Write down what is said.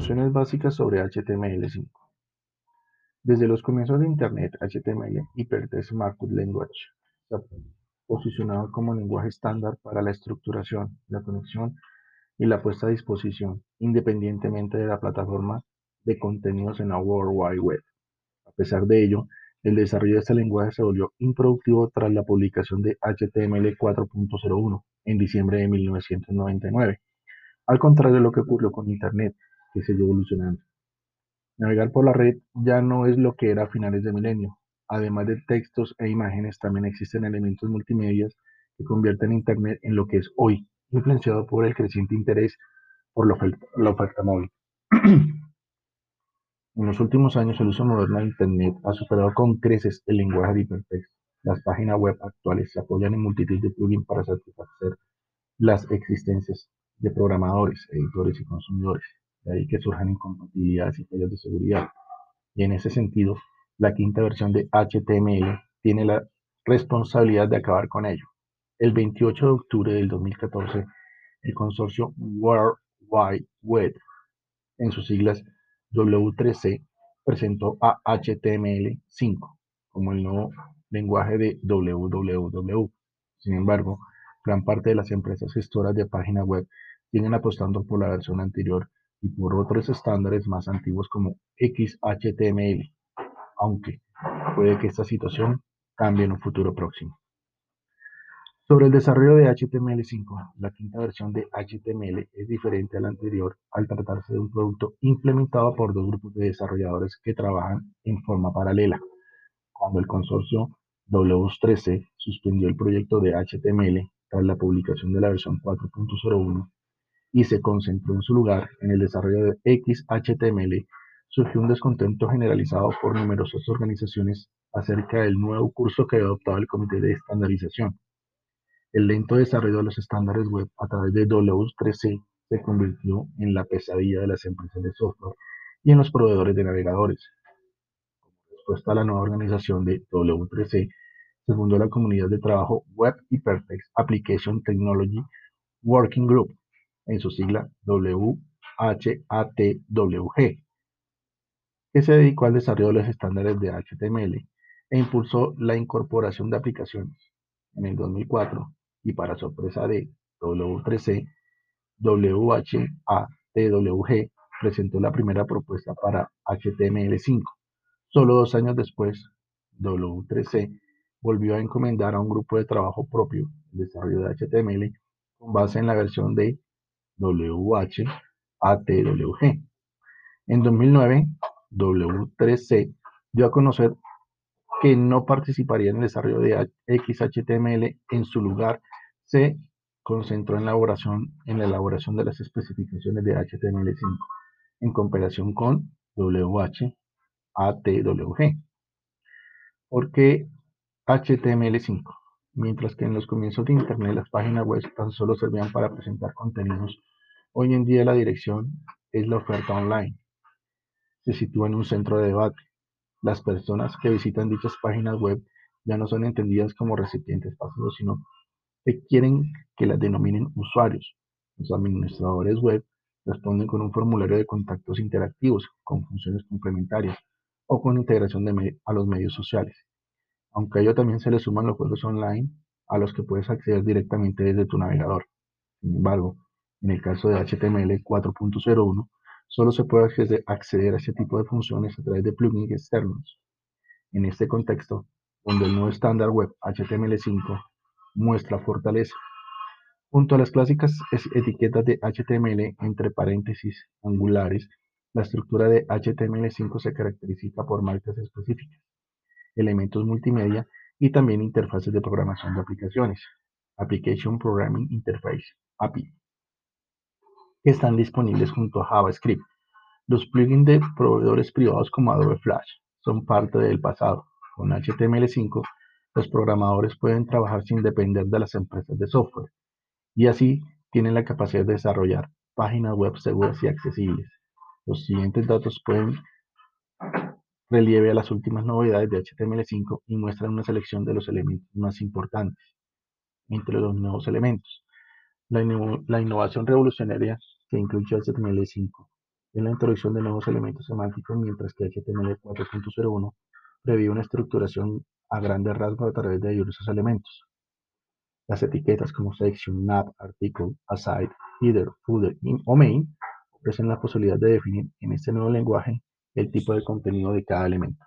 Nociones básicas sobre HTML5. Desde los comienzos de Internet, HTML, Hypertext Markup Language, se ha posicionado como lenguaje estándar para la estructuración, la conexión y la puesta a disposición, independientemente de la plataforma de contenidos en la World Wide Web. A pesar de ello, el desarrollo de este lenguaje se volvió improductivo tras la publicación de HTML 4.01 en diciembre de 1999, al contrario de lo que ocurrió con Internet, que sigue evolucionando. Navegar por la red ya no es lo que era a finales de milenio. Además de textos e imágenes, también existen elementos multimedia que convierten Internet en lo que es hoy, influenciado por el creciente interés por la oferta, móvil. en los últimos años, el uso moderno de Internet ha superado con creces el lenguaje de hipertexto. Las páginas web actuales se apoyan en multitud de plugins para satisfacer las existencias de programadores, editores y consumidores de ahí que surjan incompatibilidades y fallas de seguridad. Y en ese sentido, la quinta versión de HTML tiene la responsabilidad de acabar con ello. El 28 de octubre del 2014, el consorcio World Wide Web, en sus siglas W3C, presentó a HTML5 como el nuevo lenguaje de www. Sin embargo, gran parte de las empresas gestoras de páginas web siguen apostando por la versión anterior y por otros estándares más antiguos como XHTML, aunque puede que esta situación cambie en un futuro próximo. Sobre el desarrollo de HTML5, la quinta versión de HTML es diferente a la anterior al tratarse de un producto implementado por dos grupos de desarrolladores que trabajan en forma paralela. Cuando el consorcio W3C suspendió el proyecto de HTML tras la publicación de la versión 4.01, y se concentró en su lugar en el desarrollo de XHTML, surgió un descontento generalizado por numerosas organizaciones acerca del nuevo curso que había adoptado el Comité de Estandarización. El lento desarrollo de los estándares web a través de W3C se convirtió en la pesadilla de las empresas de software y en los proveedores de navegadores. Respuesta a la nueva organización de W3C, se fundó la comunidad de trabajo Web Hypertext Application Technology Working Group, en su sigla WHATWG, que se dedicó al desarrollo de los estándares de HTML e impulsó la incorporación de aplicaciones. En el 2004, y para sorpresa de W3C, WHATWG presentó la primera propuesta para HTML5. Solo dos años después, W3C volvió a encomendar a un grupo de trabajo propio el desarrollo de HTML con base en la versión de WH-ATWG. En 2009, W3C dio a conocer que no participaría en el desarrollo de XHTML. En su lugar, se concentró en la elaboración, en la elaboración de las especificaciones de HTML5 en comparación con WH-ATWG. ¿Por qué HTML5? Mientras que en los comienzos de Internet las páginas web tan solo servían para presentar contenidos Hoy en día la dirección es la oferta online. Se sitúa en un centro de debate. Las personas que visitan dichas páginas web ya no son entendidas como recipientes pasivos, sino que quieren que las denominen usuarios. Los administradores web responden con un formulario de contactos interactivos, con funciones complementarias o con integración a los medios sociales. Aunque a ello también se le suman los juegos online a los que puedes acceder directamente desde tu navegador. Sin embargo, en el caso de HTML 4.01, solo se puede acceder a este tipo de funciones a través de plugins externos. En este contexto, donde el nuevo estándar web HTML5 muestra fortaleza. Junto a las clásicas etiquetas de HTML entre paréntesis angulares, la estructura de HTML5 se caracteriza por marcas específicas, elementos multimedia y también interfaces de programación de aplicaciones. Application Programming Interface, API que están disponibles junto a JavaScript. Los plugins de proveedores privados como Adobe Flash son parte del pasado. Con HTML5, los programadores pueden trabajar sin depender de las empresas de software y así tienen la capacidad de desarrollar páginas web seguras y accesibles. Los siguientes datos pueden relieve a las últimas novedades de HTML5 y muestran una selección de los elementos más importantes. Entre los nuevos elementos, la, innovación revolucionaria que incluye HTML5 en la introducción de nuevos elementos semánticos, mientras que HTML 4.01 prevé una estructuración a grandes rasgos a través de diversos elementos. Las etiquetas como section, nav, article, aside, header, footer o main ofrecen la posibilidad de definir en este nuevo lenguaje el tipo de contenido de cada elemento.